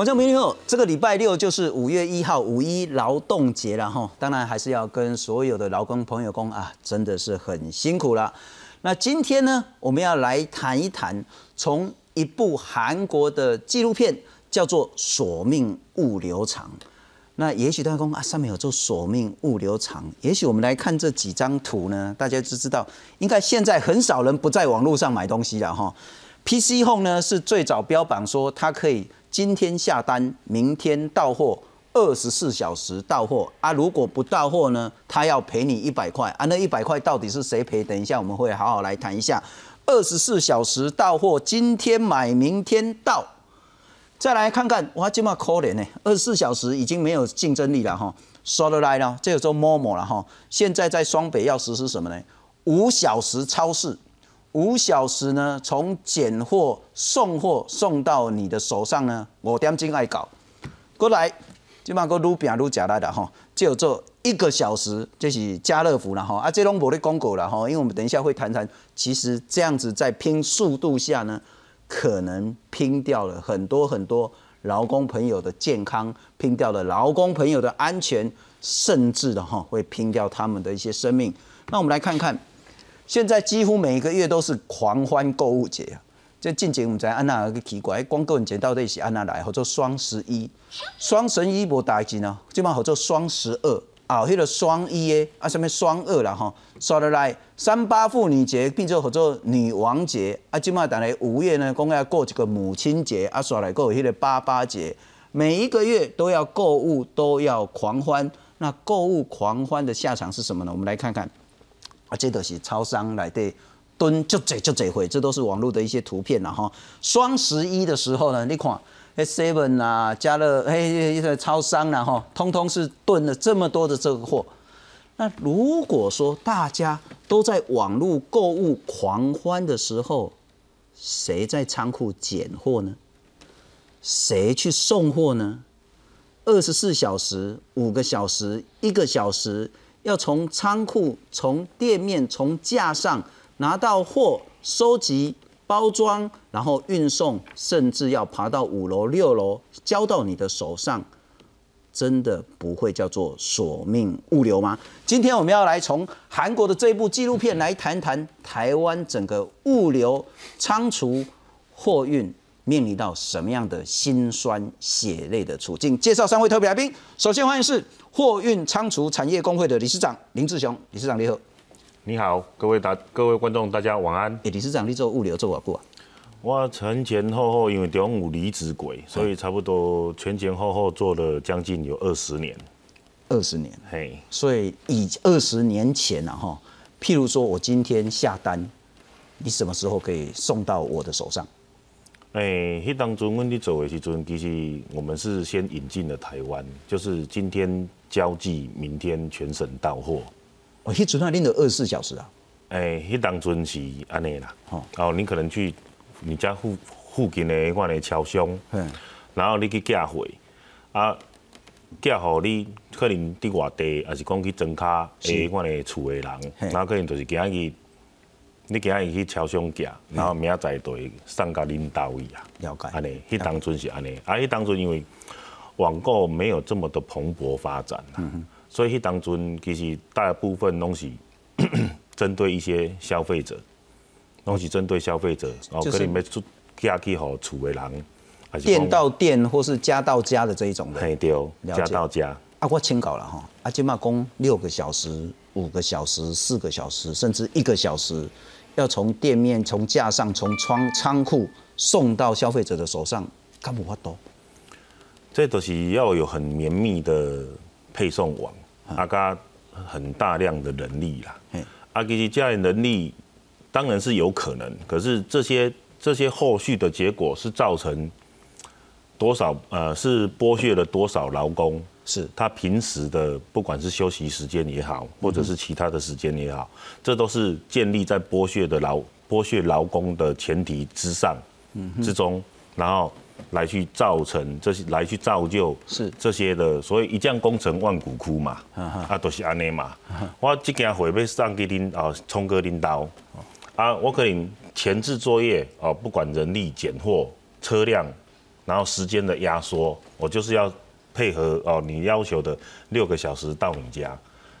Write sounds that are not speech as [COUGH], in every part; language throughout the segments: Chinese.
观众朋友，这个礼拜六就是五月一号五一劳动节了哈，当然还是要跟所有的劳工朋友工啊，真的是很辛苦了。那今天呢，我们要来谈一谈，从一部韩国的纪录片叫做《索命物流厂》。那也许大家讲啊，上面有做索命物流厂，也许我们来看这几张图呢，大家就知道，应该现在很少人不在网络上买东西了哈。PC Home 呢是最早标榜说它可以。今天下单，明天到货，二十四小时到货啊！如果不到货呢，他要赔你一百块啊！那一百块到底是谁赔？等一下我们会好好来谈一下。二十四小时到货，今天买明天到。再来看看，哇，这么可怜呢！二十四小时已经没有竞争力了哈，说得来了，这个做某某了哈。现在在双北要实施什么呢？五小时超市。五小时呢，从拣货、送货送到你的手上呢，五点钟爱搞。过来，即嘛个愈变愈假来的哈，就做一个小时，这是家乐福了哈。啊，这拢无咧广告了哈，因为我们等一下会谈谈，其实这样子在拼速度下呢，可能拼掉了很多很多劳工朋友的健康，拼掉了劳工朋友的安全，甚至的哈会拼掉他们的一些生命。那我们来看看。现在几乎每个月都是狂欢购物节啊！这近节我们在安娜个奇怪，光购物节到底是安娜来，或者双十一、双十一无大钱呢？基本上好做双十二啊，迄个双一诶啊，什么双二啦哈，刷得来三八妇女节，并且合作女王节啊，基本上等来五月呢，公要过这个母亲节啊，刷来过迄个八八节，每一个月都要购物，都要狂欢。那购物狂欢的下场是什么呢？我们来看看。啊，这都是超商来的蹲就这就这回，这都是网络的一些图片了哈。双十一的时候呢，你看，seven 啊，加了嘿一个超商然后，通通是囤了这么多的这个货。那如果说大家都在网络购物狂欢的时候，谁在仓库拣货呢？谁去送货呢？二十四小时、五个小时、一个小时。要从仓库、从店面、从架上拿到货，收集、包装，然后运送，甚至要爬到五楼、六楼交到你的手上，真的不会叫做索命物流吗？今天我们要来从韩国的这部纪录片来谈谈台湾整个物流仓储货运。面临到什么样的辛酸血泪的处境？介绍三位特别来宾。首先欢迎是货运仓储产业工会的理事长林志雄，理事长你好。你好，各位大各位观众，大家晚安。理事长，你做物流做多久啊？我前前后后因为中午离职轨，所以差不多前前后后做了将近有二十年。二十年，嘿。所以以二十年前啊哈，譬如说我今天下单，你什么时候可以送到我的手上？哎，迄当中，阮伫做诶时阵，其实我们是先引进了台湾，就是今天交际，明天全省到货。哦，迄阵啊，恁得二十四小时啊？哎，迄当阵是安尼啦。哦，哦，你可能去你家附附近的款的超商，嗯，然后你去寄货，啊，寄互你可能伫外地，还是讲去增卡诶款的厝的人，然后可能就是今日。你今日去超商寄，然后明仔载就会送到恁兜位啊。了解。安尼，迄当阵是安尼，啊，迄当阵因为网购没有这么的蓬勃发展，所以迄当阵其实大部分拢是 [COUGHS] 针对一些消费者，拢是针对消费者，然后可能要出寄去互厝的人，店到店或是家到家的这一种的。嘿，对，家到家。啊，我清稿了哈，啊，今嘛讲六个小时、五个小时、四个小时，甚至一个小时。要从店面、从架上、从仓仓库送到消费者的手上，干不发多。这都是要有很绵密的配送网，啊，加很大量的人力啦。啊，其实这样的能力当然是有可能，可是这些这些后续的结果是造成多少？呃，是剥削了多少劳工？是他平时的，不管是休息时间也好，或者是其他的时间也好，这都是建立在剥削的劳剥削劳工的前提之上嗯之中，然后来去造成这些，来去造就是这些的，所以一将功成万骨枯嘛，啊，都是安尼嘛。我这件货要上给领啊，聪哥领导啊，我可能前置作业哦，不管人力拣货、车辆。然后时间的压缩，我就是要配合哦你要求的六个小时到你家。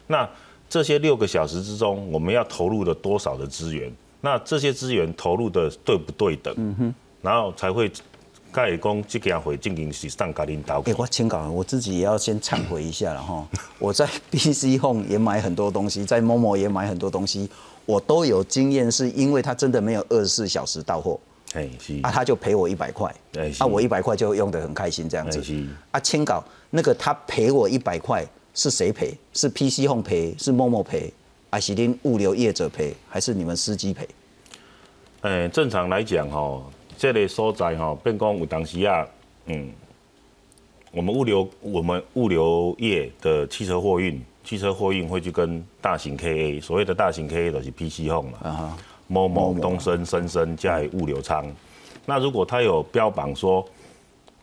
那这些六个小时之中，我们要投入了多少的资源？那这些资源投入的对不对等？嗯哼，然后才会盖公这件会进行是上家领导。哎，我请讲，我自己也要先忏悔一下了哈。[LAUGHS] 我在 BC Home 也买很多东西，在 Momo 也买很多东西，我都有经验，是因为他真的没有二十四小时到货。哎，是啊，他就赔我一百块。哎，啊，我一百块就用得很开心这样子。啊，签稿那个他赔我一百块。是谁赔？是 PC Home 赔？是默默赔？还是恁物流业者赔？还是你们司机赔？诶，正常来讲吼，这类所在吼，变讲有当时啊，嗯，我们物流我们物流业的汽车货运，汽车货运会去跟大型 KA，所谓的大型 KA 都是 PC Home 嘛，啊哈，某某东升深深加物流仓。那如果他有标榜说，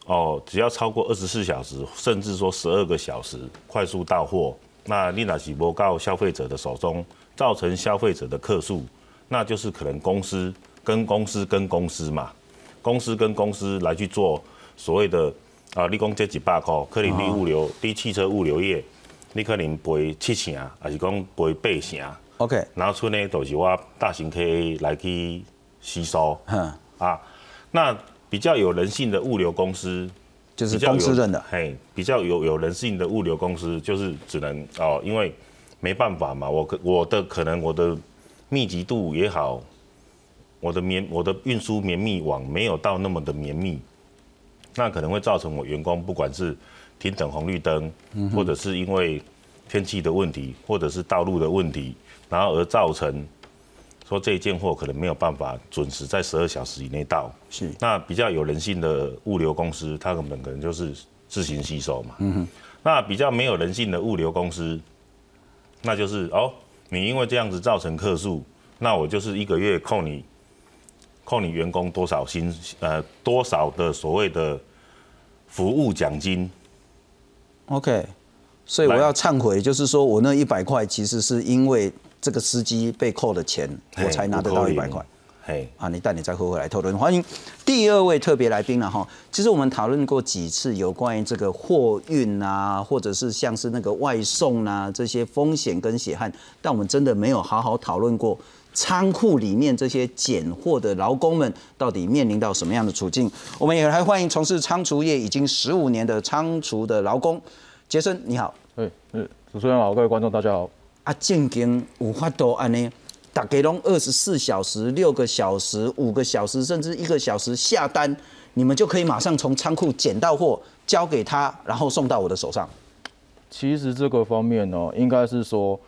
哦，只要超过二十四小时，甚至说十二个小时快速到货，那你那是不到消费者的手中，造成消费者的客诉，那就是可能公司跟公司跟公司嘛，公司跟公司来去做所谓的啊，你讲这几百块，可能你物流，你汽车物流业，你可能赔七成，还是讲赔八成？OK，然后出呢都是我大型 KA 来去吸收，啊，那。比较有人性的物流公司，就是公司认的，嘿，比较有有人性的物流公司，就是只能哦，因为没办法嘛，我可我的可能我的密集度也好，我的绵我的运输绵密网没有到那么的绵密，那可能会造成我员工不管是停等红绿灯，或者是因为天气的问题，或者是道路的问题，然后而造成。说这一件货可能没有办法准时在十二小时以内到，是那比较有人性的物流公司，它可能可能就是自行吸收嘛。嗯哼。那比较没有人性的物流公司，那就是哦，你因为这样子造成客诉，那我就是一个月扣你扣你员工多少薪呃多少的所谓的服务奖金。OK，所以我要忏悔，就是说我那一百块其实是因为。这个司机被扣的钱，我才拿得到一百块。嘿，啊，你带你再回回来讨论。欢迎第二位特别来宾了哈。其实我们讨论过几次有关于这个货运啊，或者是像是那个外送啊这些风险跟血汗，但我们真的没有好好讨论过仓库里面这些拣货的劳工们到底面临到什么样的处境。我们也来欢迎从事仓储业已经十五年的仓储的劳工杰森，你好。哎，主持人好，各位观众大家好。啊，正经有法度安尼，大家拢二十四小时、六个小时、五个小时，甚至一个小时下单，你们就可以马上从仓库捡到货，交给他，然后送到我的手上。其实这个方面呢，应该是说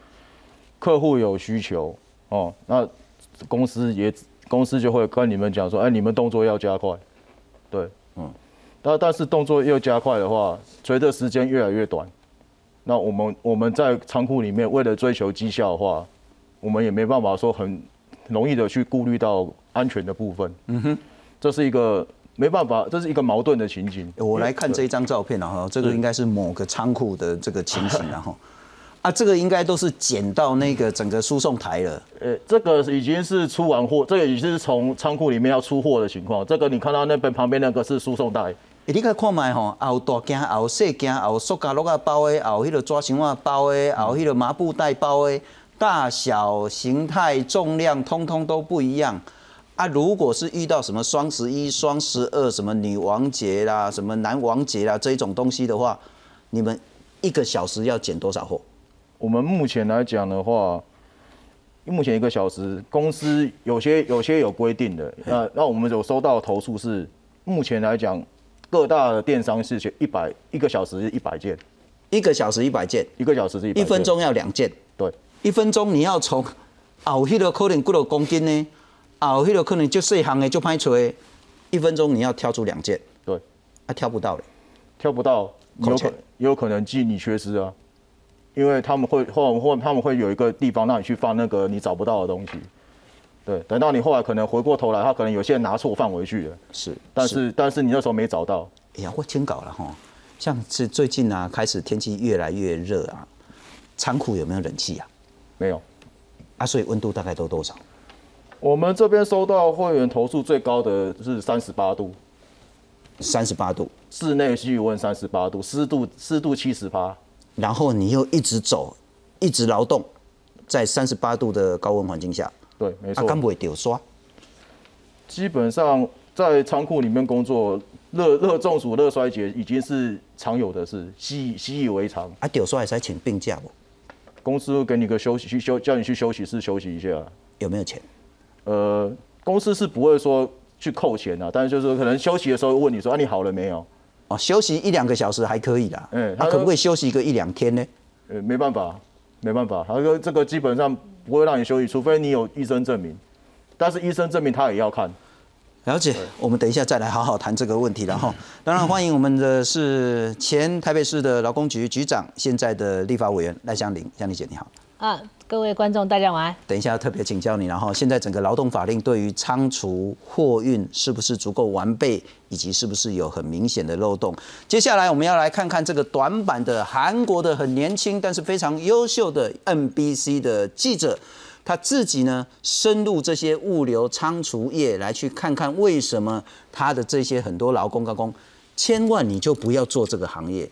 客户有需求哦，那公司也公司就会跟你们讲说，哎，你们动作要加快。对，嗯，但但是动作又加快的话，随着时间越来越短。那我们我们在仓库里面为了追求绩效的话，我们也没办法说很容易的去顾虑到安全的部分。嗯哼，这是一个没办法，这是一个矛盾的情景。我来看这一张照片，然后这个应该是某个仓库的这个情形，然后啊，这个应该都是捡到那个整个输送台了。呃，这个已经是出完货，这个已经是从仓库里面要出货的情况。这个你看到那边旁边那个是输送带。你看看卖吼，有大件，有细件，有塑胶袋包的，有迄个纸箱啊包的，有迄个麻布袋包的，大小、形态、重量，通通都不一样。啊，如果是遇到什么双十一、双十二，什么女王节啦，什么男王节啦这种东西的话，你们一个小时要捡多少货？我们目前来讲的话，目前一个小时，公司有些有些有规定的。那那我们有收到投诉是，目前来讲。各大的电商是一百一个小时一百件，一个小时一百件，一个小时是一一分钟要两件，对，一分钟你要从后迄个可能几多公斤呢？后迄个可能就细行的就拍出来，一分钟你要挑出两件，对，啊挑不到了，挑不到，有可有可能记你缺失啊，因为他们会或或他们会有一个地方让你去放那个你找不到的东西。对，等到你后来可能回过头来，他可能有些人拿错范围去了。是，但是但是你那时候没找到。哎呀，我听搞了哈，像是最近啊，开始天气越来越热啊，仓库有没有冷气啊？没有。啊，所以温度大概都多少？我们这边收到会员投诉最高的是三十八度。三十八度，室内气温三十八度，湿度湿度七十八，然后你又一直走，一直劳动，在三十八度的高温环境下，对，没啊，错。敢不会丢刷？基本上在仓库里面工作，热热中暑、热衰竭已经是常有的事，习习以为常。啊，丢刷还是请病假不？公司会给你个休息去休，叫你去休息室休息一下。有没有钱？呃，公司是不会说去扣钱啊，但是就是可能休息的时候问你说啊你好了没有？哦，休息一两个小时还可以啦。嗯他啊，可不可以休息个一两天呢？呃，没办法，没办法，他说这个基本上不会让你休息，除非你有医生证明。但是医生证明他也要看。了解，我们等一下再来好好谈这个问题。然后，当然欢迎我们的是前台北市的劳工局局长，现在的立法委员赖香玲，香玲姐你好。啊，各位观众，大家晚安。等一下特别请教你，然后现在整个劳动法令对于仓储货运是不是足够完备，以及是不是有很明显的漏洞？接下来我们要来看看这个短板的韩国的很年轻但是非常优秀的 NBC 的记者。他自己呢深入这些物流仓储业来去看看为什么他的这些很多劳工高工，千万你就不要做这个行业，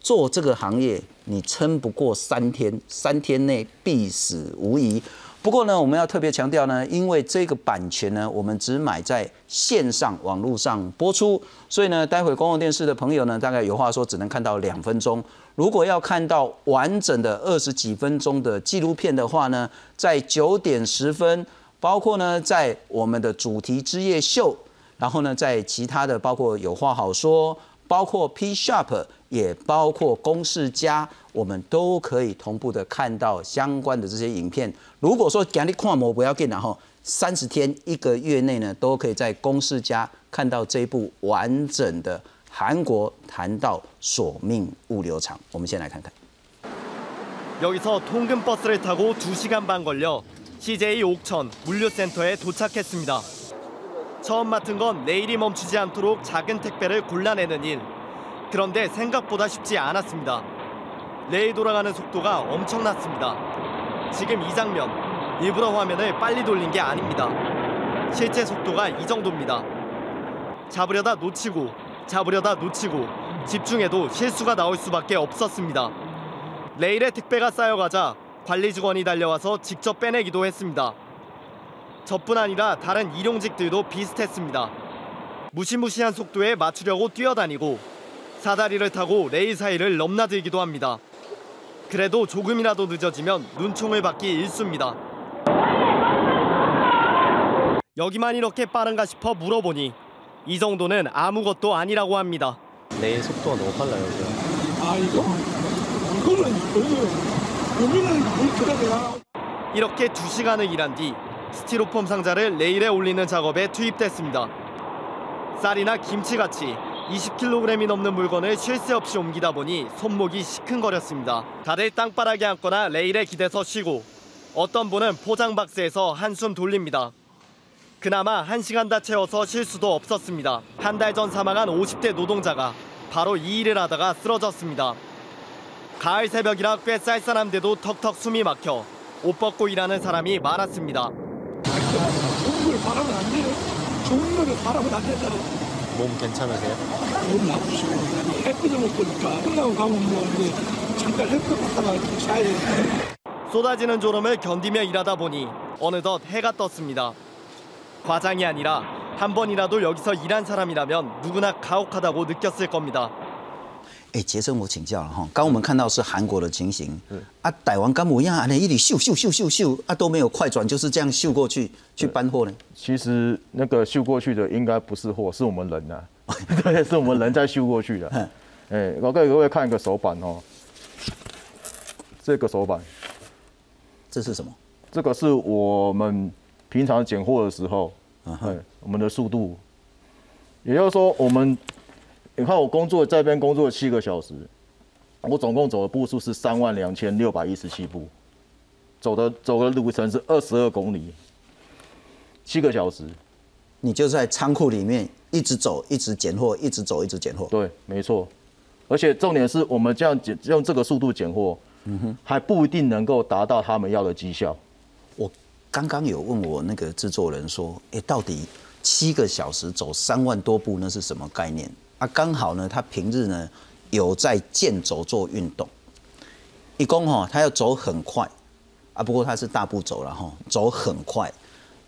做这个行业你撑不过三天，三天内必死无疑。不过呢，我们要特别强调呢，因为这个版权呢，我们只买在线上网络上播出，所以呢，待会公共电视的朋友呢，大概有话说只能看到两分钟。如果要看到完整的二十几分钟的纪录片的话呢，在九点十分，包括呢在我们的主题之夜秀，然后呢在其他的包括有话好说，包括 P Sharp，也包括公式家，我们都可以同步的看到相关的这些影片。如果说给你看模不要紧，然后三十天一个月内呢，都可以在公式家看到这一部完整的。韩国谈到索命物流厂，我们先来看看。 여기서 통근 버스를 타고 2시간 반 걸려 CJ 옥천 물류센터에 도착했습니다. 처음 맡은 건 내일이 멈추지 않도록 작은 택배를 골라내는 일. 그런데 생각보다 쉽지 않았습니다. 레일 돌아가는 속도가 엄청났습니다. 지금 이 장면 일부러 화면을 빨리 돌린 게 아닙니다. 실제 속도가 이 정도입니다. 잡으려다 놓치고 잡으려다 놓치고 집중해도 실수가 나올 수밖에 없었습니다. 레일에 택배가 쌓여가자 관리 직원이 달려와서 직접 빼내기도 했습니다. 저뿐 아니라 다른 일용직들도 비슷했습니다. 무시무시한 속도에 맞추려고 뛰어다니고 사다리를 타고 레일 사이를 넘나들기도 합니다. 그래도 조금이라도 늦어지면 눈총을 받기 일쑤입니다. 여기만 이렇게 빠른가 싶어 물어보니 이 정도는 아무것도 아니라고 합니다. 내일 속도가 너무 빨라요. 아 이거 이거는 이거는 여기는 물 들어가야 이렇게 2시간을 일한 뒤 스티로폼 상자를 레일에 올리는 작업에 투입됐습니다. 쌀이나 김치같이 20kg이 넘는 물건을 쉴 새 없이 옮기다 보니 손목이 시큰거렸습니다. 다들 땅바닥에 앉거나 레일에 기대서 쉬고 어떤 분은 포장 박스에서 한숨 돌립니다. 그나마 1시간 다 채워서 쉴 수도 없었습니다. 한 달 전 사망한 50대 노동자가 바로 이 일을 하다가 쓰러졌습니다. 가을 새벽이라 꽤 쌀쌀한데도 턱턱 숨이 막혀 옷 벗고 일하는 사람이 많았습니다. 좋은 걸 바라면 안 돼요. 좋은 거를 바라면 안 된다. 몸 괜찮으세요? 너무 나쁘시고 햇빛을 못 보니까 끝나고 가면 뭐 이제 잠깐 햇빛 받다가 자야 돼. 쏟아지는 졸음을 견디며 일하다 보니 어느덧 해가 떴습니다. 과장이 아니라 한 번이라도 여기서 일한 사람이라면 누구나 가혹하다고 느꼈을 겁니다. 哎，杰森，我请教了哈，刚我们看到是韩国的情形，啊，逮完干模一样，啊，那一里秀秀秀秀秀，啊都没有快转，就是这样秀过去去搬货呢。其实那个秀过去的应该不是货，是我们人呐、[LAUGHS] 对，是我们人在秀过去的。哎，我给各位看一个手板哦，这个手板，这是什么？这个是我们平常拣货的时候，哎，我们的速度，也就是说，我们你看我工作在这边工作七个小时，我总共走的步数是三万两千六百一十七步，走的走的路程是二十二公里，七个小时。你就在仓库里面一直走，一直拣货，一直走，一直拣货。对，没错。而且重点是我们这样捡用这个速度拣货，还不一定能够达到他们要的绩效。我刚刚有问我那个制作人说，哎，到底七个小时走三万多步那是什么概念？啊，刚好呢，他平日呢有在健走做运动。一共哈，他要走很快啊，不过他是大步走了哈，走很快，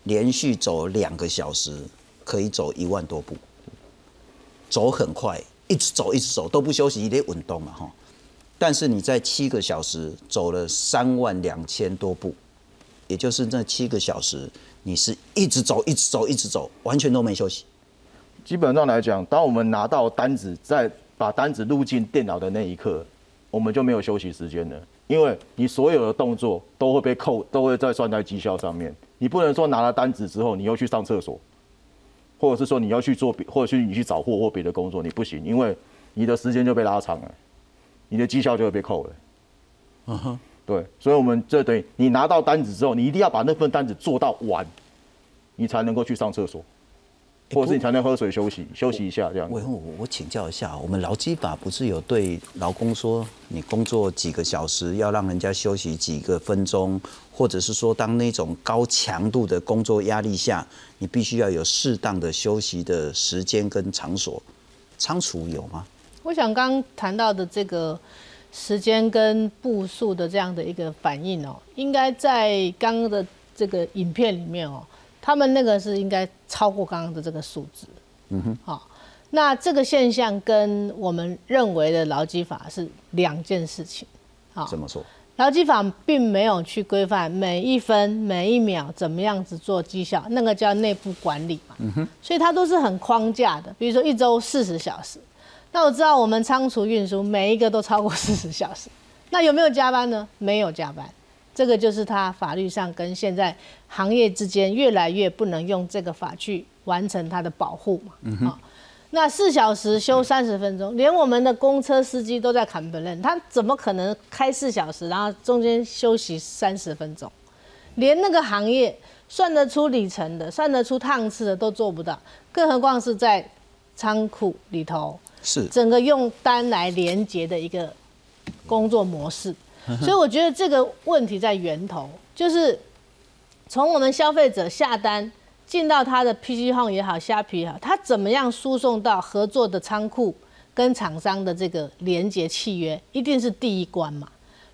连续走两个小时，可以走一万多步，走很快，一直走一直走都不休息，一得运动嘛哈。但是你在七个小时走了三万两千多步，也就是那七个小时，你是一直走一直走一直走，完全都没休息。基本上来讲，当我们拿到单子，在把单子录进电脑的那一刻，我们就没有休息时间了，因为你所有的动作都会被扣，都会在算在绩效上面。你不能说拿了单子之后，你又去上厕所，或者是说你要去做别，或者是你去找货或别的工作，你不行，因为你的时间就被拉长了，你的绩效就会被扣了。嗯哼，对，所以我们这等于你拿到单子之后，你一定要把那份单子做到完，你才能够去上厕所。或者是你常常喝水休息休息一下这样。我我我请教一下，我们劳基法不是有对劳工说，你工作几个小时要让人家休息几个分钟，或者是说当那种高强度的工作压力下，你必须要有适当的休息的时间跟场所，仓储有吗？我想刚谈到的这个时间跟步数的这样的一个反应哦，应该在刚刚的这个影片里面哦。他们那个是应该超过刚刚的这个数值，嗯哼，好，那这个现象跟我们认为的劳基法是两件事情，好，怎么说？劳基法并没有去规范每一分每一秒怎么样子做绩效，那个叫内部管理嘛，嗯哼，所以它都是很框架的，比如说一周四十小时，那我知道我们仓储运输每一个都超过四十小时，那有没有加班呢？没有加班。这个就是他法律上跟现在行业之间越来越不能用这个法去完成它的保护嘛。那四小时休三十分钟，连我们的公车司机都在砍本任，他怎么可能开四小时，然后中间休息三十分钟？连那个行业算得出里程的、算得出趟次的都做不到，更何况是在仓库里头，是整个用单来连接的一个工作模式。[LAUGHS] 所以我觉得这个问题在源头，就是从我们消费者下单进到他的 PC Home 也好，虾皮也好，他怎么样输送到合作的仓库跟厂商的这个连接契约，一定是第一关嘛。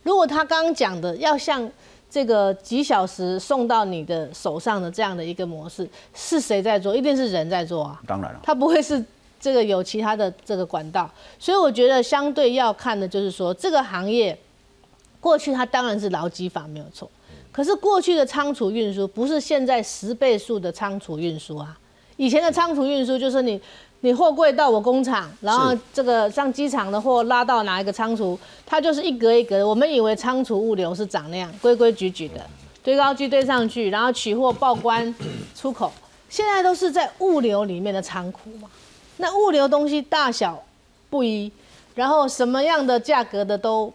如果他刚刚讲的要像这个几小时送到你的手上的这样的一个模式，是谁在做？一定是人在做啊。当然了，他不会是这个有其他的这个管道。所以我觉得相对要看的就是说这个行业。过去它当然是劳基法没有错，可是过去的仓储运输不是现在十倍数的仓储运输啊。以前的仓储运输就是你你货柜到我工厂，然后这个上机场的货拉到哪一个仓储，它就是一格一格的。我们以为仓储物流是长那样规规矩矩的，堆高机堆上去，然后取货报关出口。现在都是在物流里面的仓库嘛，那物流东西大小不一，然后什么样的价格的都。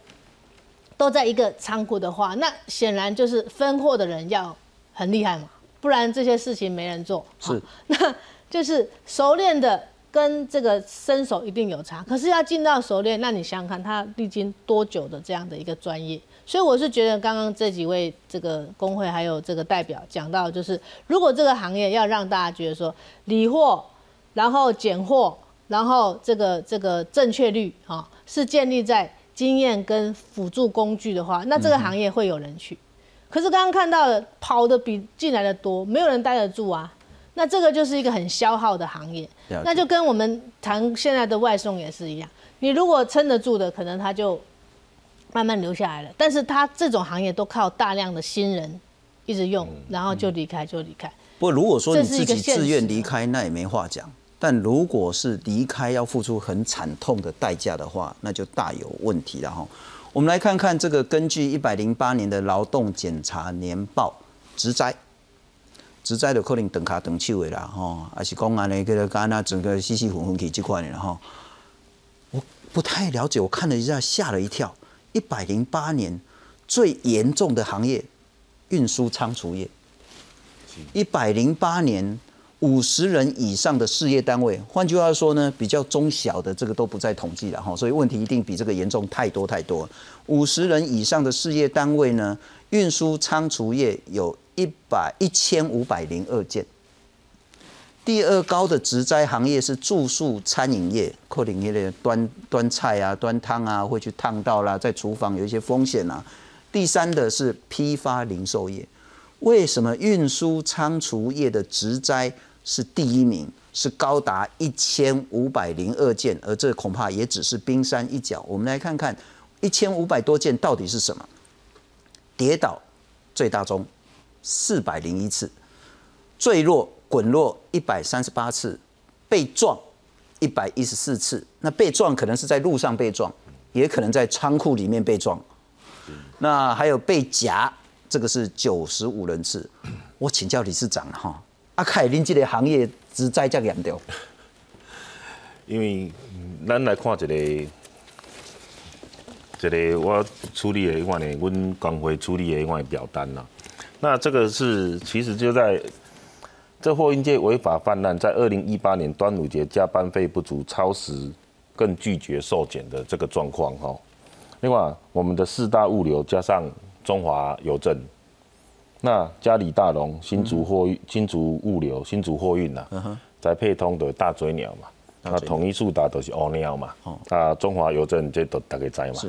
都在一个仓库的话，那显然就是分货的人要很厉害嘛，不然这些事情没人做。是，[LAUGHS] 那就是熟练的跟这个身手一定有差。可是要进到熟练，那你想想看，他历经多久的这样的一个专业？所以我是觉得，刚刚这几位这个工会还有这个代表讲到，就是如果这个行业要让大家觉得说理货，然后拣货，然后这个这个正确率啊，是建立在。经验跟辅助工具的话，那这个行业会有人去。可是刚刚看到的跑的比进来的多，没有人待得住啊。那这个就是一个很消耗的行业。那就跟我们谈现在的外送也是一样。你如果撑得住的，可能他就慢慢留下来了。但是他这种行业都靠大量的新人一直用，然后就离开就离开。不过如果说你自己自愿离开，那也没话讲。但如果是离开要付出很惨痛的代价的话，那就大有问题了哈。我们来看看这个根据一百零八年的劳动检查年报，职灾，职灾的可能等卡等手的啦哈，还是公安的这个干那整个稀稀混混起这块的哈。我不太了解，我看了一下，吓了一跳。一百零八年最严重的行业，运输仓储业。一百零八年。五十人以上的事业单位，换句话说呢，比较中小的这个都不再统计了哈，所以问题一定比这个严重太多太多。五十人以上的事业单位呢，运输仓储业有一百一千五百零二件，第二高的植栽行业是住宿餐饮业，可能业的端端菜啊、端汤啊，会去烫到啦，在厨房有一些风险啊。第三的是批发零售业，为什么运输仓储业的植栽是第一名，是高达一千五百零二件，而这恐怕也只是冰山一角。我们来看看一千五百多件到底是什么？跌倒最大宗四百零一次，坠落。滚落一百三十八次，被撞一百一十四次。那被撞可能是在路上被撞，也可能在仓库里面被撞。那还有被夹，这个是九十五人次。我请教理事长哈，阿凯林这个行业之灾这严重？因为咱来看一个，一个我处理的一款的，阮工会处理的一款表单呐。那这个是其实就在。这货运界违法泛滥，在二零一八年端午节加班费不足、超时，更拒绝受检的这个状况哈。另外，我们的四大物流加上中华邮政，那嘉里大龙、新竹货运、新竹物流、新竹货运呐，在配通的大嘴鸟嘛，那统一速达都是欧鸟嘛，啊，中华邮政这都大概知嘛。是。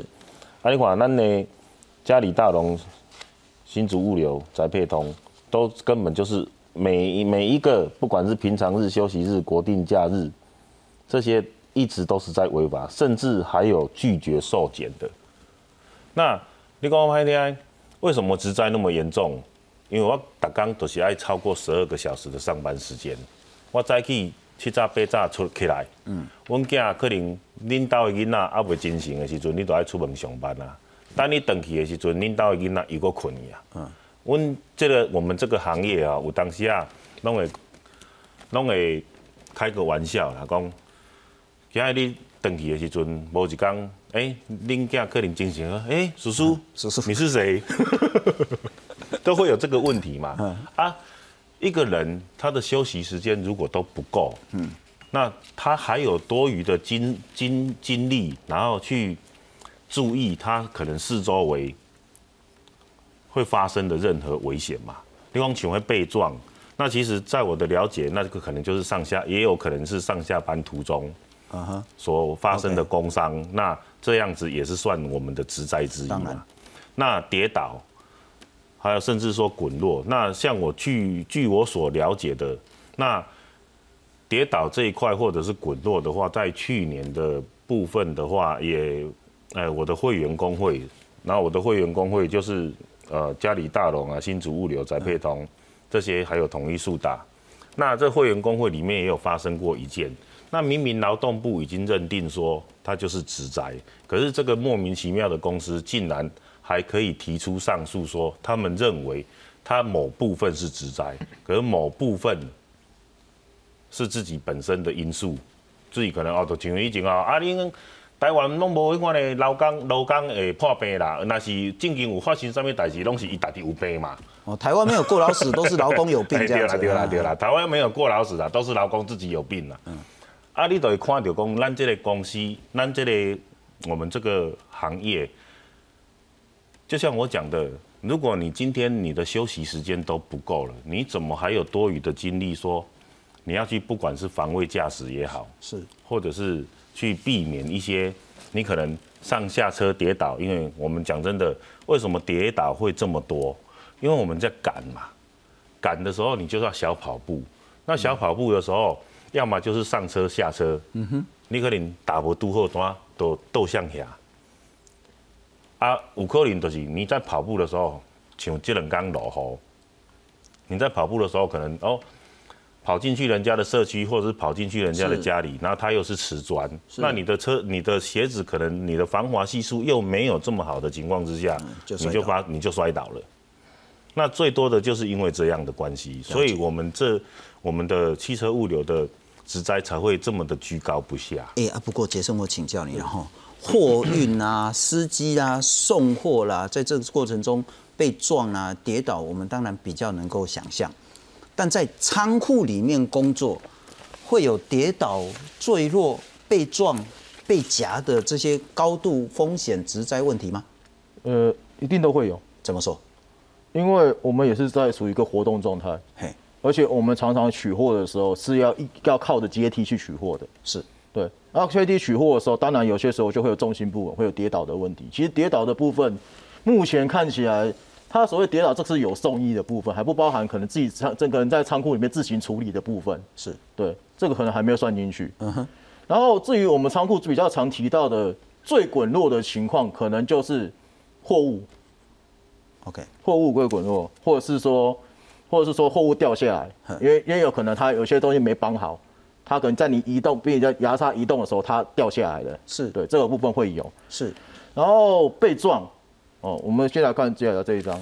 啊，你看咱呢，嘉里大龙、新竹物流、在配通，都根本就是。每每一个，不管是平常日、休息日、国定假日，这些一直都是在违法，甚至还有拒绝受检的。那你讲我拍天，为什么职灾那么严重？因为我逐工都是爱超过十二个小时的上班时间。我早起七早八早出起来，嗯，阮囝可能恁兜的囡仔还未精神的时阵，你都爱出门上班啊。等你回去的时阵，恁兜的囡仔又搁困去啊。嗯。阮这个我们这个行业啊，有当时啊，拢会拢会开个玩笑啦，讲今日你登去的时阵，无一天，哎，恁囝可能精神啊，哎，叔叔，叔叔，你是谁？[LAUGHS] 都会有这个问题嘛。啊，一个人他的休息时间如果都不够，嗯，那他还有多余的精精精力，然后去注意他可能四周围。会发生的任何危险嘛？另外，请会被撞，那其实在我的了解，那个可能就是上下，也有可能是上下班途中，啊哈，所发生的工伤，那这样子也是算我们的职灾之一嘛。那跌倒，还有甚至说滚落，那像我据据我所了解的，那跌倒这一块或者是滚落的话，在去年的部分的话，也，哎，我的会员工会，然后我的会员工会就是。呃，嘉里大龙啊，新竹物流、宅配通这些，还有统一速达，那这会员工会里面也有发生过一件，那明明劳动部已经认定说它就是职灾，可是这个莫名其妙的公司竟然还可以提出上诉，说他们认为他某部分是职灾，可是某部分是自己本身的因素，自己可能哦，都像以前啊，啊你。台湾拢无迄款的劳工，劳工会破病啦。那是正经有发生什么代志，拢是伊家己有病嘛。哦，台湾没有过劳死，都是劳工有病这样子。对啦，对啦，对啦。台湾没有过劳死啦，都是劳工自己有病啦。嗯。啊，你都会看到讲，咱这个公司，咱这个我们这个行业，就像我讲的，如果你今天你的休息时间都不够了，你怎么还有多余的精力说，你要去不管是防卫驾驶也好，是，或者是。去避免一些你可能上下车跌倒，因为我们讲真的，为什么跌倒会这么多？因为我们在赶嘛，赶的时候你就要小跑步，那小跑步的时候，要么就是上车下车，嗯哼，你可能打不肚后端都斗向下，啊，有可能就是你在跑步的时候，像这两刚落雨，你在跑步的时候可能哦。跑进去人家的社区，或者是跑进去人家的家里，然后他又是瓷砖，那你的车、你的鞋子可能你的防滑系数又没有这么好的情况之下，你就发你就摔倒了。那最多的就是因为这样的关系，所以我们这我们的汽车物流的职灾才会这么的居高不下。哎啊，不过杰森，我请教你，然后货运啊、司机啊、送货啦，在这个过程中被撞啊、跌倒，我们当然比较能够想象。但在仓库里面工作，会有跌倒、坠落、被撞、被夹的这些高度风险职灾问题吗？呃，一定都会有。怎么说？因为我们也是在属于一个活动状态。嘿，而且我们常常取货的时候是要一要靠着阶梯去取货的。是对，然后阶梯取货的时候，当然有些时候就会有重心不稳，会有跌倒的问题。其实跌倒的部分，目前看起来，它所谓跌倒，这是有送医的部分，还不包含可能自己仓这个人在仓库里面自行处理的部分。是，对，这个可能还没有算进去。嗯哼。然后至于我们仓库比较常提到的最滚落的情况，可能就是货物，OK，货物会滚落，或者是说，或者是说货物掉下来，因为因为有可能它有些东西没绑好，它可能在你移动，并且在牙刷移动的时候，它掉下来了。是。对这个部分会有。是。然后被撞，哦，我们先来看接下来这一张，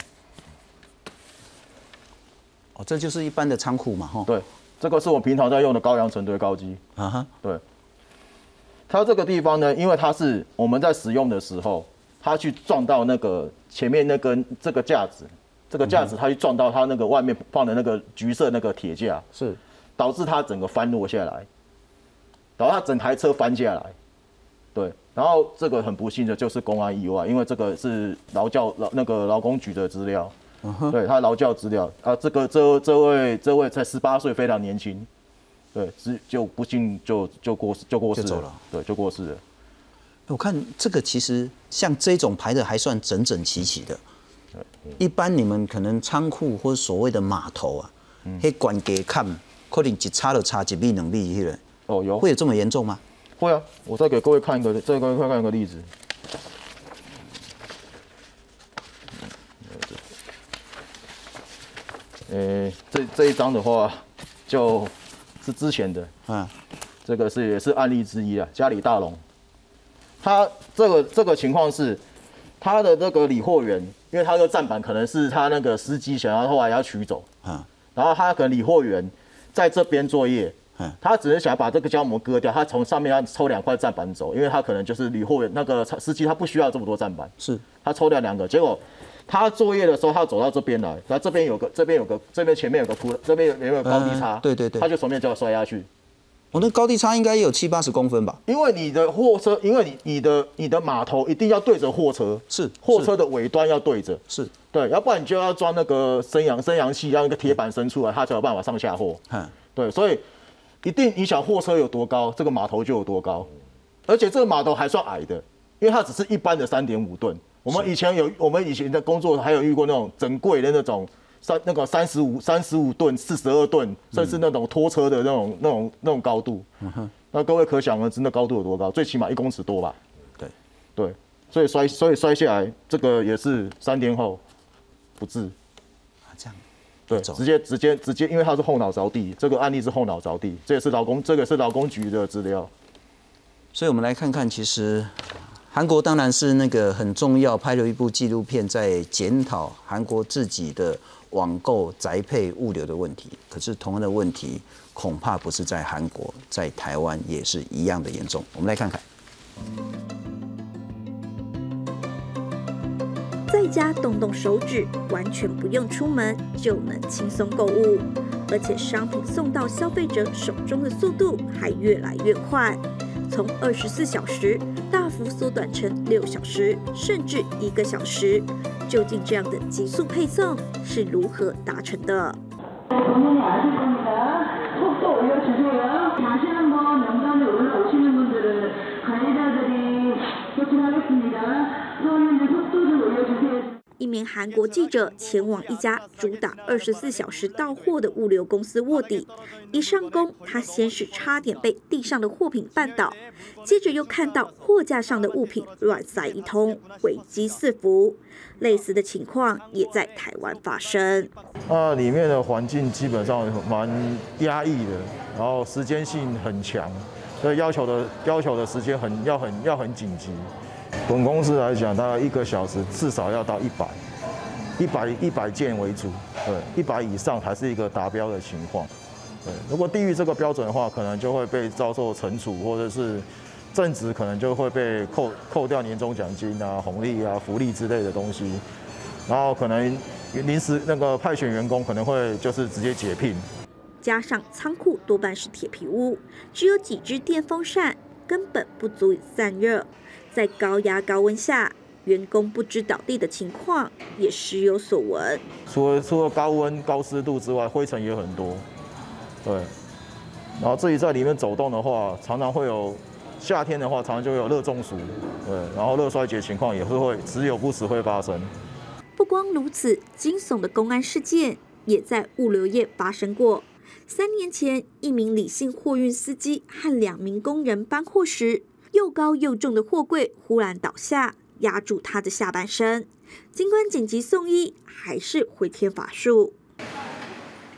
哦，这就是一般的仓库嘛，哈，对，这个是我平常在用的高阳成堆高机，啊哈，对。它这个地方呢，因为它是我们在使用的时候，它去撞到那个前面那根这个架子，这个架子它去撞到它那个外面放的那个橘色那个铁架，是导致他整个翻落下来，导致他整台车翻下来。对，然后这个很不幸的就是公安意外，因为这个是劳教劳那个劳工局的资料，对他劳教资料。啊，这个这这位这位才十八岁，非常年轻，对，只就不幸就就过世就过世了。对，就过世了。我看这个其实像这种排的还算整整齐齐的。一般你们可能仓库或所谓的码头啊，可以管给看，可能一差就差一米两米去了，哦，有会有这么严重吗？会啊，我再给各位看一个，再给各位看一个例子。呃，这这一张的话，就是之前的，啊，这个是也是案例之一啊。家里大龙，他这个这个情况是，他的那个理货员，因为他的站板可能是他那个司机想要后来要取走，啊，然后他可能理货员在这边作业嗯，他只是想把这个胶膜割掉，他从上面要抽两块站板走，因为他可能就是理货员那个司机他不需要这么多站板，是。他抽掉两个，结果他作业的时候他走到这边来，然后这边有个这边有个这边前面有个窟，这边有有个高低差，嗯对对对。他就从面就要摔下去。我那高低差应该也有七八十公分吧？因为你的货车，因为你你的你的码头一定要对着货车，是货车的尾端要对着，是，对，要不然你就要装那个升阳升阳器，让一个铁板伸出来，它才有办法上下货。嗯，对，所以一定影响货车有多高，这个码头就有多高，而且这个码头还算矮的，因为它只是一般的三点五吨。我们以前有，我们以前的工作还有遇过那种整柜的那种三那个三十五三十五吨、四十二吨，甚至那种拖车的那种那种那种高度。那各位可想而知，那高度有多高？最起码一公尺多吧？对对，所以摔所以摔下来，这个也是三天后不治。啊这样，对，直接直接直接，因为他是后脑着地，这个案例是后脑着地，这也是劳工，这个是劳工局的资料。所以我们来看看，其实韩国当然是那个很重要，拍了一部纪录片在检讨韩国自己的网购宅配物流的问题。可是同样的问题，恐怕不是在韩国，在台湾也是一样的严重。我们来看看。在家动动手指，完全不用出门就能轻松购物，而且商品送到消费者手中的速度还越来越快，从二十四小时大幅缩短成六小时，甚至一个小时。究竟这样的急速配送是如何达成的？一名韩国记者前往一家主打二十四小时到货的物流公司卧底一上工他先是差点被地上的货品绊倒接着又看到货架上的物品乱塞一通危机四伏。类似的情况也在台湾发生啊里面的环境基本上蛮压抑的然后时间性很强所以要求的要求的时间很要很要很紧急。本公司来讲，大概一个小时至少要到一百，一百一百件为主，对，一百以上才是一个达标的情况。对，如果低于这个标准的话，可能就会被遭受惩处，或者是正职可能就会被扣扣掉年终奖金啊、红利啊、福利之类的东西，然后可能临时那个派遣员工可能会就是直接解聘。加上仓库多半是铁皮屋，只有几只电风扇，根本不足以散热。在高压高温下，员工不知倒地的情况也时有所闻。除了除了高温、高湿度之外，灰尘也很多。对，然后自己在里面走动的话，常常会有夏天的话，常常就会有热中暑。对，然后热衰竭情况也是会时有不时会发生。不光如此，惊悚的公安事件也在物流业发生过。三年前，一名李姓货运司机和两名工人搬货时，又高又重的货柜忽然倒下，压住他的下半身。尽管紧急送医，还是回天乏术。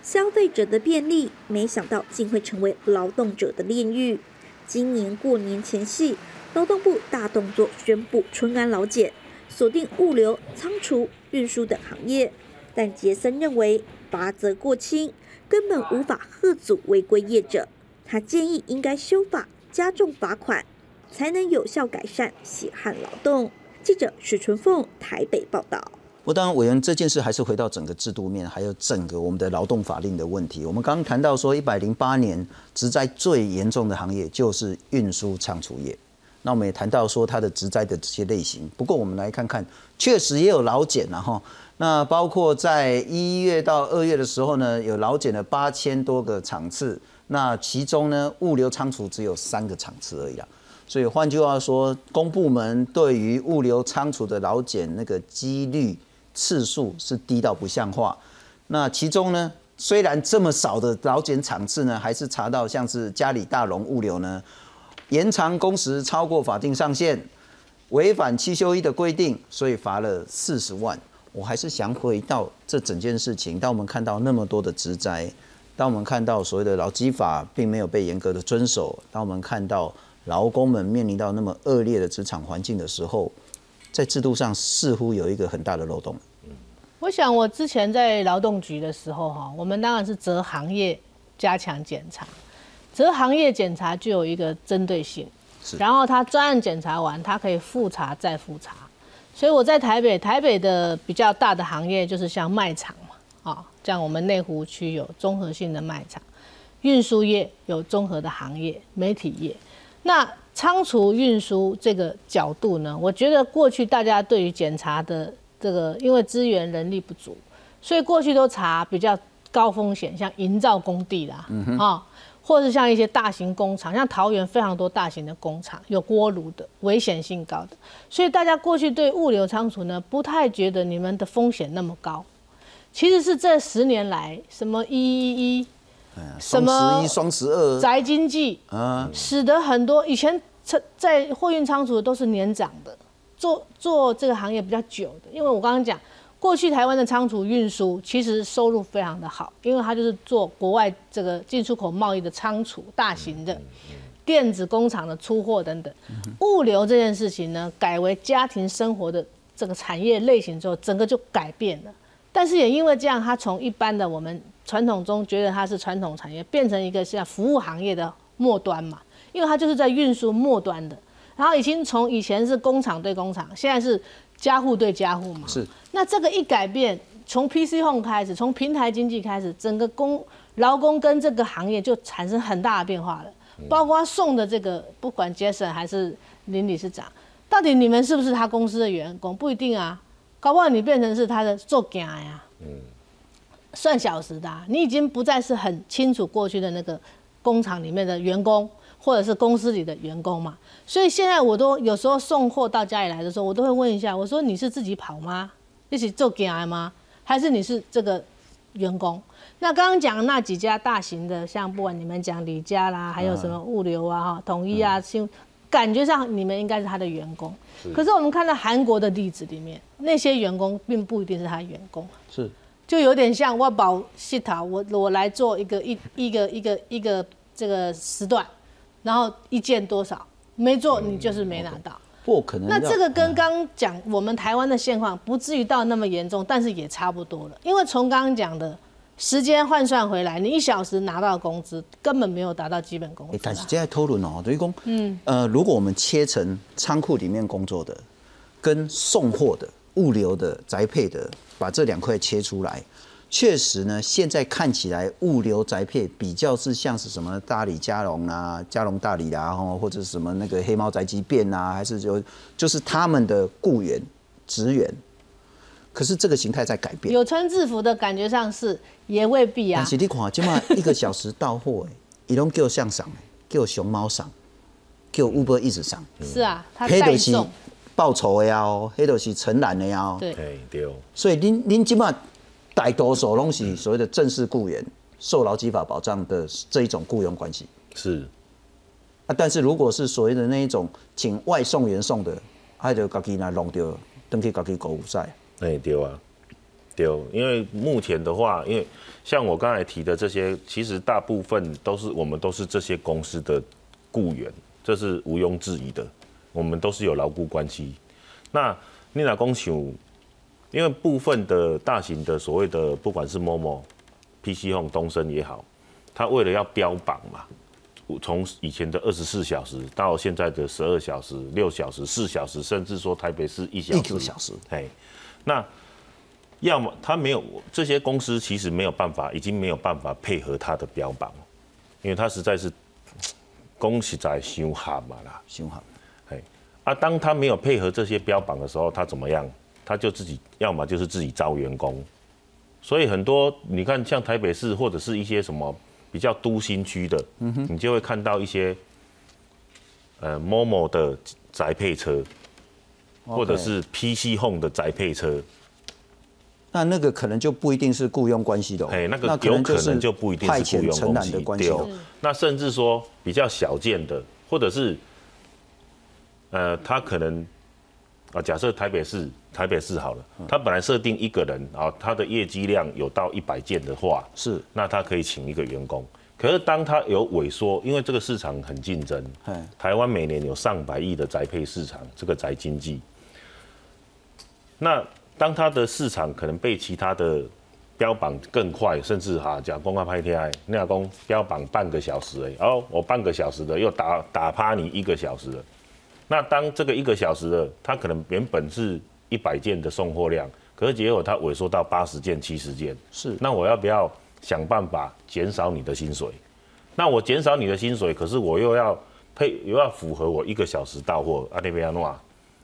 消费者的便利，没想到竟会成为劳动者的炼狱。今年过年前夕，劳动部大动作宣布春安劳检，锁定物流、仓储、运输等行业。但杰森认为罚则过轻，根本无法遏阻违规业者。他建议应该修法，加重罚款，才能有效改善血汗劳动。记者许纯凤台北报道。不，当然，委员这件事还是回到整个制度面，还有整个我们的劳动法令的问题。我们刚刚谈到说，一百零八年职灾最严重的行业就是运输仓储业。那我们也谈到说它的职灾的这些类型。不过，我们来看看，确实也有劳检然后那包括在一月到二月的时候呢，有劳检了八千多个场次。那其中呢，物流仓储只有三个场次而已啊。所以换句话说，公部门对于物流仓储的劳检那个几率。次数是低到不像话。那其中呢，虽然这么少的劳检场次呢，还是查到像是嘉里大龙物流呢，延长工时超过法定上限，违反七休一的规定，所以罚了四十万。我还是想回到这整件事情，当我们看到那么多的职灾，当我们看到所谓的劳基法并没有被严格的遵守，当我们看到劳工们面临到那么恶劣的职场环境的时候。在制度上似乎有一个很大的漏洞。我想我之前在劳动局的时候，哈，我们当然是择行业加强检查，择行业检查就有一个针对性，然后他专案检查完，他可以复查再复查。所以我在台北，台北的比较大的行业就是像卖场嘛，啊，像我们内湖区有综合性的卖场，运输业有综合的行业，媒体业，那。仓储运输这个角度呢，我觉得过去大家对于检查的这个，因为资源人力不足，所以过去都查比较高风险，像营造工地啦，啊，或是像一些大型工厂，像桃园非常多大型的工厂，有锅炉的，危险性高的，所以大家过去对物流仓储呢，不太觉得你们的风险那么高。其实是这十年来，什么一一一。什么十一双十二宅经济啊，使得很多以前在在货运仓储的都是年长的，做做这个行业比较久的。因为我刚刚讲，过去台湾的仓储运输其实收入非常的好，因为它就是做国外这个进出口贸易的仓储，大型的电子工厂的出货等等。物流这件事情呢，改为家庭生活的这个产业类型之后，整个就改变了。但是也因为这样，它从一般的我们。传统中觉得它是传统产业，变成一个像服务行业的末端嘛，因为它就是在运输末端的。然后已经从以前是工厂对工厂，现在是家户对家户嘛。是。那这个一改变，从 PC Home 开始，从平台经济开始，整个工劳工跟这个行业就产生很大的变化了。包括送的这个，不管 Jason 还是林理事长，到底你们是不是他公司的员工？不一定啊，搞不好你变成是他的做家呀。嗯。算小时的，你已经不再是很清楚过去的那个工厂里面的员工，或者是公司里的员工嘛。所以现在我都有时候送货到家里来的时候，我都会问一下，我说你是自己跑吗？一起做 G I 吗？还是你是这个员工？那刚刚讲那几家大型的，像不管你们讲李家啦，还有什么物流啊、哈统一啊，新感觉上你们应该是他的员工。可是我们看到韩国的例子里面，那些员工并不一定是他员工。是。就有点像我保系统，我我来做一个一一个一个一个这个时段，然后一件多少没做你就是没拿到，不可能。那这个跟刚讲我们台湾的现况不至于到那么严重，但是也差不多了。因为从刚刚讲的时间换算回来，你一小时拿到工资根本没有达到基本工资。但是现在讨论哦，等于讲，嗯呃，如果我们切成仓库里面工作的跟送货的。物流的宅配的，把这两块切出来，确实呢，现在看起来物流宅配比较是像是什么大理加隆啊、加隆大理啦，吼，或者什么那个黑猫宅急便啊，还是就就是他们的雇员职员。可是这个形态在改变，有穿制服的感觉上是也未必啊但。是你看，起码一个小时到货，哎，伊拢叫向上，叫熊猫上，叫 Uber 一直上，是啊，他黑的是代送，报酬的呀哦，黑的是承揽的呀哦。对，哎对哦，所以您您基本上大多数拢是所谓的正式雇员，受劳基法保障的这一种雇佣关系是啊。但是如果是所谓的那一种请外送员送的，还就家己来弄掉，登去家己购物赛。哎对啊，对哦，因为目前的话，因为像我刚才提的这些，其实大部分都是我们都是这些公司的雇员，这是毋庸置疑的，我们都是有牢固关系。那你老公想，因为部分的大型的所谓的不管是 Momo、PC Home、东升也好，他为了要标榜嘛，从以前的二十四小时到现在的十二小时、六小时、四小时，甚至说台北市一小时，一个小时，哎，那要么他没有这些公司其实没有办法，已经没有办法配合他的标榜，因为他实在是 [TSK] 恭喜在凶悍嘛啦，凶悍。哎，啊，当他没有配合这些标榜的时候，他怎么样？他就自己要么就是自己招员工，所以很多你看像台北市或者是一些什么比较都心区的，你就会看到一些呃 Momo 的宅配车，或者是 PC Home 的宅配车，那那个可能就不一定是雇佣关系的、哦，哎，那个有可能就不一定是雇佣关系。那甚至说比较小件的，或者是呃，他可能啊，假设台北市台北市好了，嗯他本来设定一个人啊，他的业绩量有到一百件的话，是，那他可以请一个员工。可是当他有萎缩，因为这个市场很竞争，哎，台湾每年有上百亿的宅配市场，这个宅经济。那当他的市场可能被其他的标榜更快，甚至哈讲公开拍天，那老公标榜半个小时而已，哦，我半个小时的又打打趴你一个小时了。那当这个一个小时的，它可能原本是一百件的送货量，可是结果它萎缩到八十件、七十件，是。那我要不要想办法减少你的薪水？那我减少你的薪水，可是我又要配又要符合我一个小时到货，啊那边要弄啊，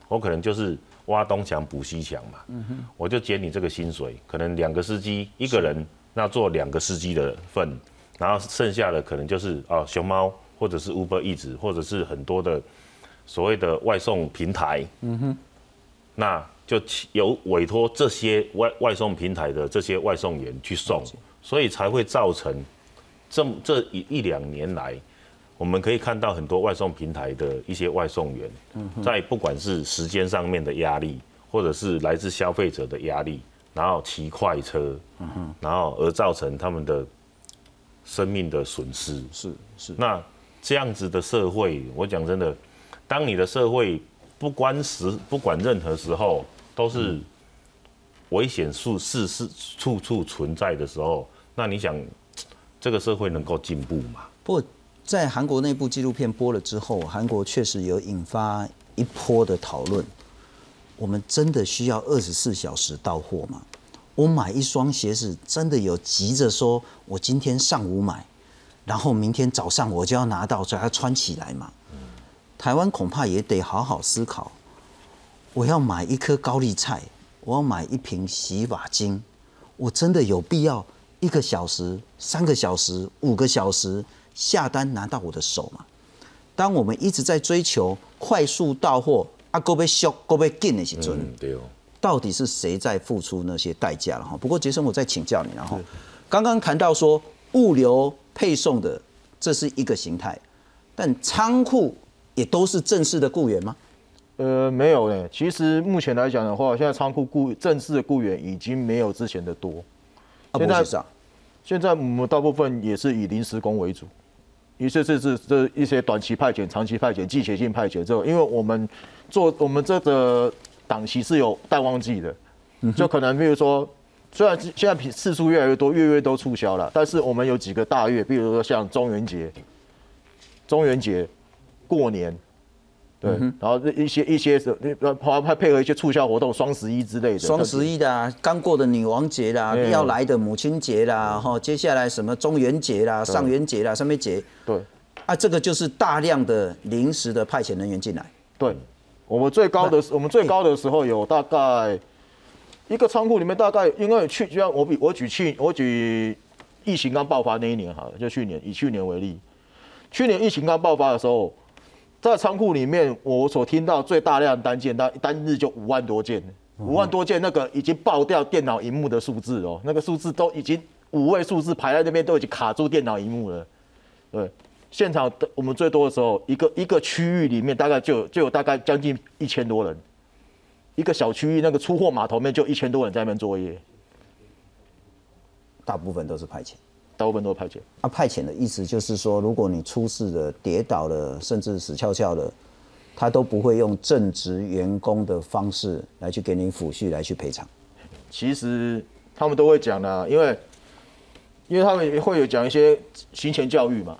我可能就是挖东墙补西墙嘛，嗯哼我就减你这个薪水，可能两个司机一个人那做两个司机的份，然后剩下的可能就是哦熊猫或者是 Uber Eats 或者是很多的所谓的外送平台，嗯哼，那就起有委托这些外外送平台的这些外送员去送，所以才会造成这这一一两年来，我们可以看到很多外送平台的一些外送员，在不管是时间上面的压力，或者是来自消费者的压力，然后骑快车，嗯哼。然后而造成他们的生命的损失。是是，那这样子的社会，我讲真的，当你的社会不关时不管任何时候都是危险处事事处处存在的时候，那你想这个社会能够进步吗？不过在韩国那部纪录片播了之后，韩国确实有引发一波的讨论。我们真的需要二十四小时到货吗？我买一双鞋子，真的有急着说，我今天上午买，然后明天早上我就要拿到，所以要穿起来嘛？台湾恐怕也得好好思考。我要买一颗高丽菜，我要买一瓶洗发精，我真的有必要一个小时、三个小时、五个小时下单拿到我的手吗？当我们一直在追求快速到货，啊，够被修、够被进的时阵，嗯，对哦，到底是谁在付出那些代价了哈？不过杰森，我再请教你，然后刚刚谈到说物流配送的这是一个形态，但仓库也都是正式的雇员吗？呃，没有嘞。其实目前来讲的话，现在仓库雇正式的雇员已经没有之前的多。啊，现在不是啊，现在我们大部分也是以临时工为主，于是这是这一些短期派遣、长期派遣、季节性派遣之后，因为我们做我们这个档期是有淡旺季的，就可能比如说，虽然现在次数越来越多，月月都促销了，但是我们有几个大月，比如说像中元节、中元节、过年，对，然后一些一些是呃还还配合一些促销活动，双十一之类的。双十一的、啊，刚过的女王节啦，对要来的母亲节啦，哈，接下来什么中元节啦、上元节啦、什么节？对。啊，这个就是大量的临时的派遣人员进来。对，我们最高的我们最高的时候有大概一个仓库里面大概因为去就像我比我举去我举疫情刚爆发那一年好了，就去年以去年为例，去年疫情刚爆发的时候，在仓库里面我所听到最大量单件，单单日就五万多件，五万多件那个已经爆掉电脑荧幕的数字哦，那个数字都已经五位数字排在那边都已经卡住电脑荧幕了，对。现场的我们最多的时候，一个一个区域里面大概就有就有大概将近一千多人，一个小区域那个出货码头面就一千多人在那边作业，大部分都是派遣。大部分都派遣。啊，派遣的意思就是说，如果你出事了、跌倒了，甚至死翘翘了，他都不会用正职员工的方式来去给你抚恤、来去赔偿。其实他们都会讲的，因为因为他们会有讲一些行前教育嘛，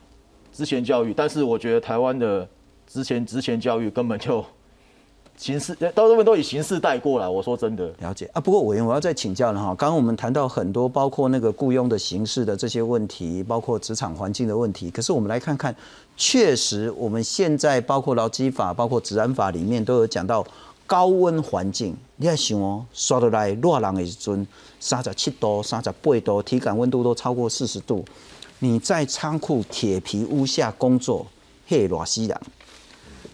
之前教育，但是我觉得台湾的之前之前教育根本就形式，大部分都以形式带过来。我说真的，了解啊。不过委员，我要再请教了哈。刚刚我们谈到很多，包括那个雇佣的形式的这些问题，包括职场环境的问题。可是我们来看看，确实我们现在包括劳基法、包括治安法里面都有讲到高温环境。你要想哦，刷得来热人的时阵，三十七度、三十八度，体感温度都超过四十度。你在仓库铁皮屋下工作，嘿，热死人。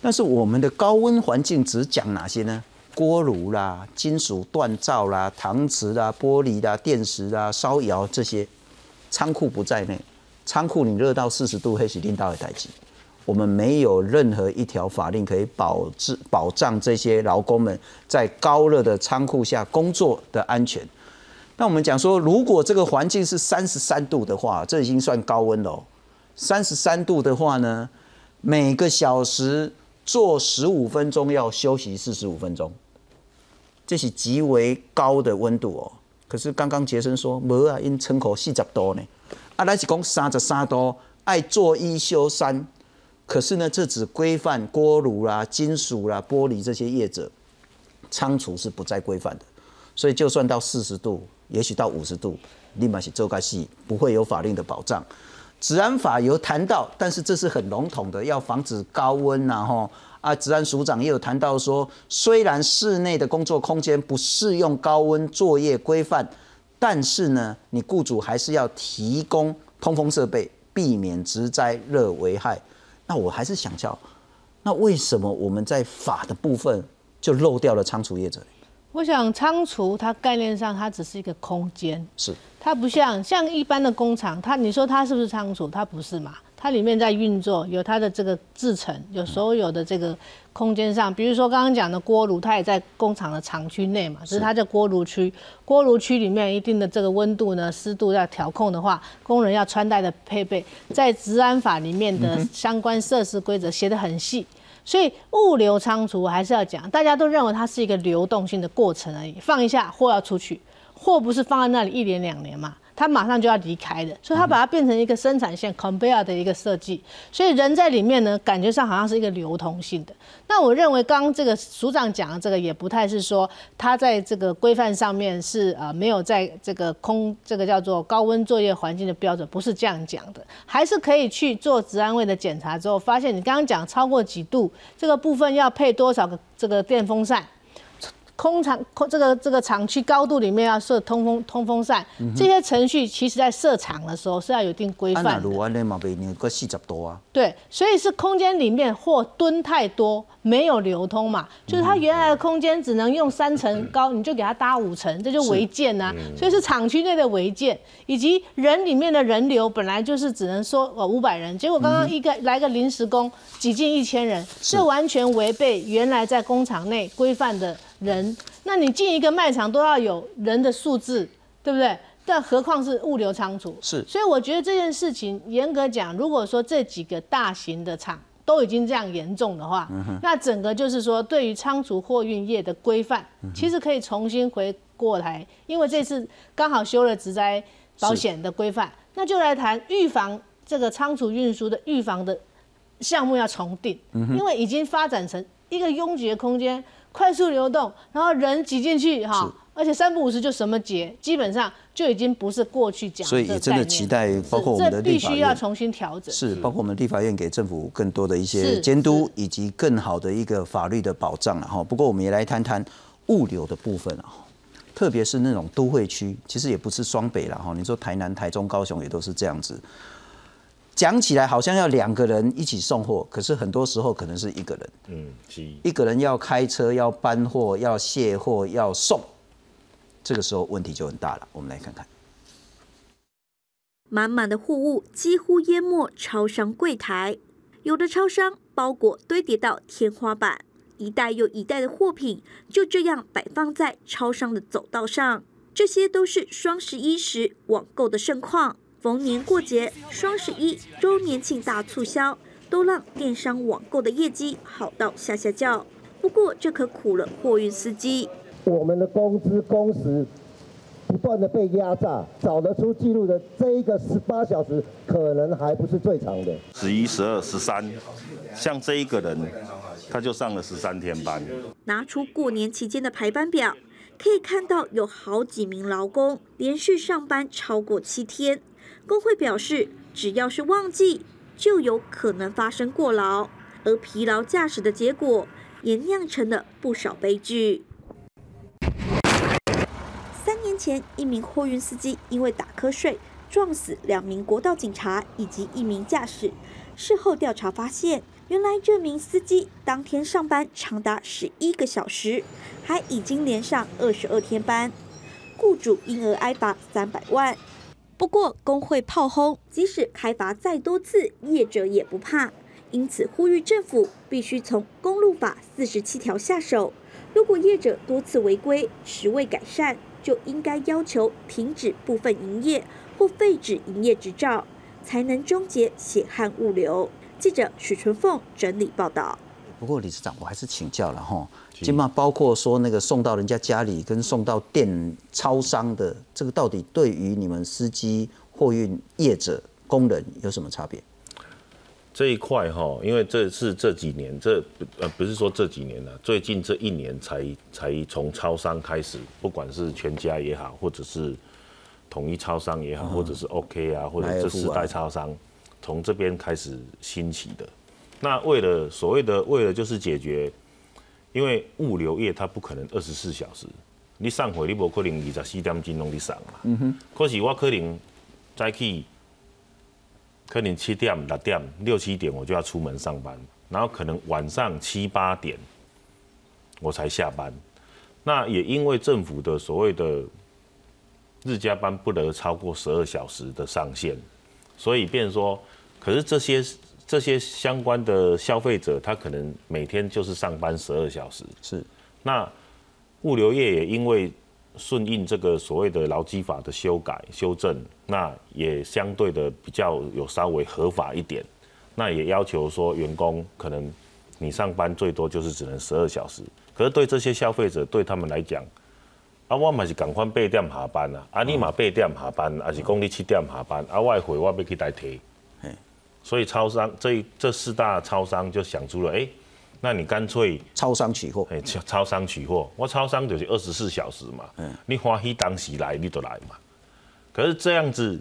但是我们的高温环境只讲哪些呢？锅炉啦、金属锻造啦、搪瓷啦、玻璃啦、电石啦、烧窑这些，仓库不在内。仓库你热到四十度，黑是领导的代志。我们没有任何一条法令可以保质保障这些劳工们在高热的仓库下工作的安全。那我们讲说，如果这个环境是三十三度的话，这已经算高温了。三十三度的话呢，每个小时做十五分钟要休息四十五分钟，这是极为高的温度哦。可是刚刚杰森说，无啊，因窗口四十度呢，啊，咱是讲三十三度，爱做一休三。可是呢，这只规范锅炉啦、金属啦、玻璃这些业者，仓储是不再规范的。所以就算到四十度，也许到五十度，立马是周盖系不会有法令的保障。治安法有谈到，但是这是很笼统的，要防止高温呐吼。啊，治安署长也有谈到说，虽然室内的工作空间不适用高温作业规范，但是呢，你雇主还是要提供通风设备，避免直灾热危害。那我还是想叫，那为什么我们在法的部分就漏掉了仓储业者？我想仓储它概念上它只是一个空间，是它不像像一般的工厂，它你说它是不是仓储？它不是嘛？它里面在运作，有它的这个制程，有所有的这个空间上，比如说刚刚讲的锅炉，它也在工厂的厂区内嘛，只是它叫锅炉区。锅炉区里面一定的这个温度呢、湿度要调控的话，工人要穿戴的配备，在治安法里面的相关设施规则写得很细。所以物流仓储还是要讲，大家都认为它是一个流动性的过程而已，放一下货要出去，货不是放在那里一年两年嘛，它马上就要离开的，所以它把它变成一个生产线 conveyor 的一个设计，所以人在里面呢，感觉上好像是一个流通性的。那我认为刚刚这个署长讲的这个也不太是说他在这个规范上面是呃没有在这个空这个叫做高温作业环境的标准，不是这样讲的，还是可以去做治安卫的检查之后，发现你刚刚讲超过几度这个部分要配多少个这个电风扇。空场空这个这个厂区高度里面要设通风通风扇，这些程序其实在设厂的时候是要有一定规范的。个四十多啊。对，所以是空间里面货吨太多，没有流通嘛，就是它原来的空间只能用三层高，你就给它搭五层，这就违建呐、所以是厂区内的违建，以及人里面的人流本来就是只能说呃五百人，结果刚刚一个、来个临时工挤进一千人，这完全违背原来在工厂内规范的人。那你进一个卖场都要有人的数字，对不对？但何况是物流仓储？是所以我觉得这件事情严格讲，如果说这几个大型的厂都已经这样严重的话，那整个就是说对于仓储货运业的规范，其实可以重新回过来，因为这次刚好修了职灾保险的规范，那就来谈预防这个仓储运输的预防的项目要重定，因为已经发展成一个拥挤的空间，快速流动，然后人挤进去哈，而且三不五时就什么节，基本上就已经不是过去讲的所以也真的期待，包括我们的立法院。须要重新调整。是，包括我们立法院给政府更多的一些是监督，以及更好的一个法律的保障了哈。不过我们也来谈谈物流的部分啊，特别是那种都会区，其实也不是双北了哈。你说台南、台中、高雄也都是这样子。讲起来好像要两个人一起送货，可是很多时候可能是一个人，嗯，是。一个人要开车、要搬货、要卸货、要送，这个时候问题就很大了。我们来看看。满满的货物几乎淹没超商柜台，有的超商包裹堆叠到天花板，一袋又一袋的货品就这样摆放在超商的走道上。这些都是双十一时网购的盛况。逢年过节、双十一周年庆大促销，都让电商网购的业绩好到下下叫。不过这可苦了货运司机。我们的工资工时不断的被压榨，找得出记录的这一个十八小时，可能还不是最长的。十一、十二、十三，像这一个人，他就上了十三天班。拿出过年期间的排班表，可以看到有好几名劳工连续上班超过七天。工会表示，只要是旺季，就有可能发生过劳，而疲劳驾驶的结果，也酿成了不少悲剧。三年前，一名货运司机因为打瞌睡撞死两名国道警察以及一名驾驶。事后调查发现，原来这名司机当天上班长达十一个小时，还已经连上二十二天班，雇主因而挨罚三百万。不过工会炮轰，即使开罚再多次，业者也不怕，因此呼吁政府必须从公路法四十七条下手。如果业者多次违规，迟未改善，就应该要求停止部分营业或废止营业执照，才能终结血汗物流。记者许纯凤整理报道。不过理事长，我还是请教了哈，起码包括说那个送到人家家里跟送到店超商的，这个到底对于你们司机、货运业者、工人有什么差别？这一块哈，因为这是这几年，这呃不是说这几年了，最近这一年才才从超商开始，不管是全家也好，或者是统一超商也好，或者是 OK 啊，或者这四代超商，从这边开始兴起的。那为了所谓的为了就是解决，因为物流业它不可能二十四小时，你上回你不可能二十四点钟拢你上嘛。嗯哼。可是我可能再去，可能七点六点六七点我就要出门上班，然后可能晚上七八点我才下班。那也因为政府的所谓的日加班不得超过十二小时的上限，所以变说，可是这些。这些相关的消费者，他可能每天就是上班十二小时。是，那物流业也因为顺应这个所谓的劳基法的修改修正，那也相对的比较有稍微合法一点。那也要求说，员工可能你上班最多就是只能十二小时。可是对这些消费者，对他们来讲，啊，我嘛是赶快八点下班啊，啊，你嘛八点下班，还是讲你七点下班，啊，我回我要去代替。所以超商这这四大超商就想出了，哎，那你干脆超商取货，哎，超超商取货，我超商就是二十四小时嘛，嗯，你欢喜当时来你就来嘛。可是这样子，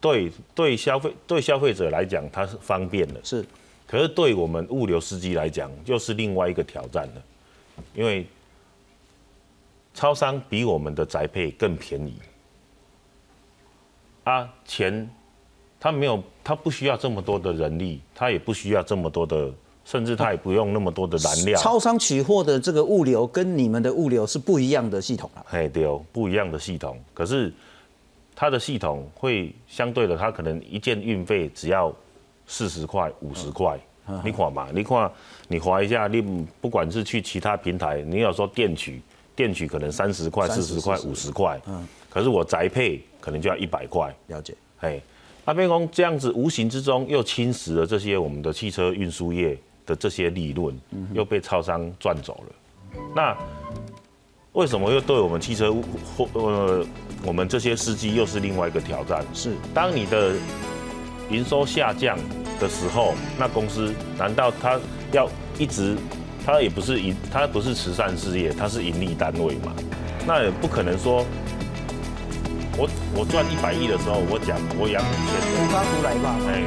对对消费对消费者来讲，它是方便的，是。可是对我们物流司机来讲，又是另外一个挑战了，因为超商比我们的宅配更便宜，啊，钱。他没有，他不需要这么多的人力，他也不需要这么多的，甚至他也不用那么多的燃料。超商取货的这个物流跟你们的物流是不一样的系统啊。哎，对哦，不一样的系统。可是它的系统会相对的，它可能一件运费只要四十块、五十块。你看嘛，你看你划一下，你不管是去其他平台，你要说电取，电取可能三十块、四十块、五十块。嗯。可是我宅配可能就要一百块。了解。哎。阿边公这样子无形之中又侵蚀了这些我们的汽车运输业的这些利润，又被超商赚走了。那为什么又对我们汽车或呃我们这些司机又是另外一个挑战？是当你的营收下降的时候，那公司难道他要一直它也不是盈，它不是慈善事业，它是盈利单位嘛，那也不可能说，我我赚一百亿的时候，我讲我养五千人，发出来吧。哎，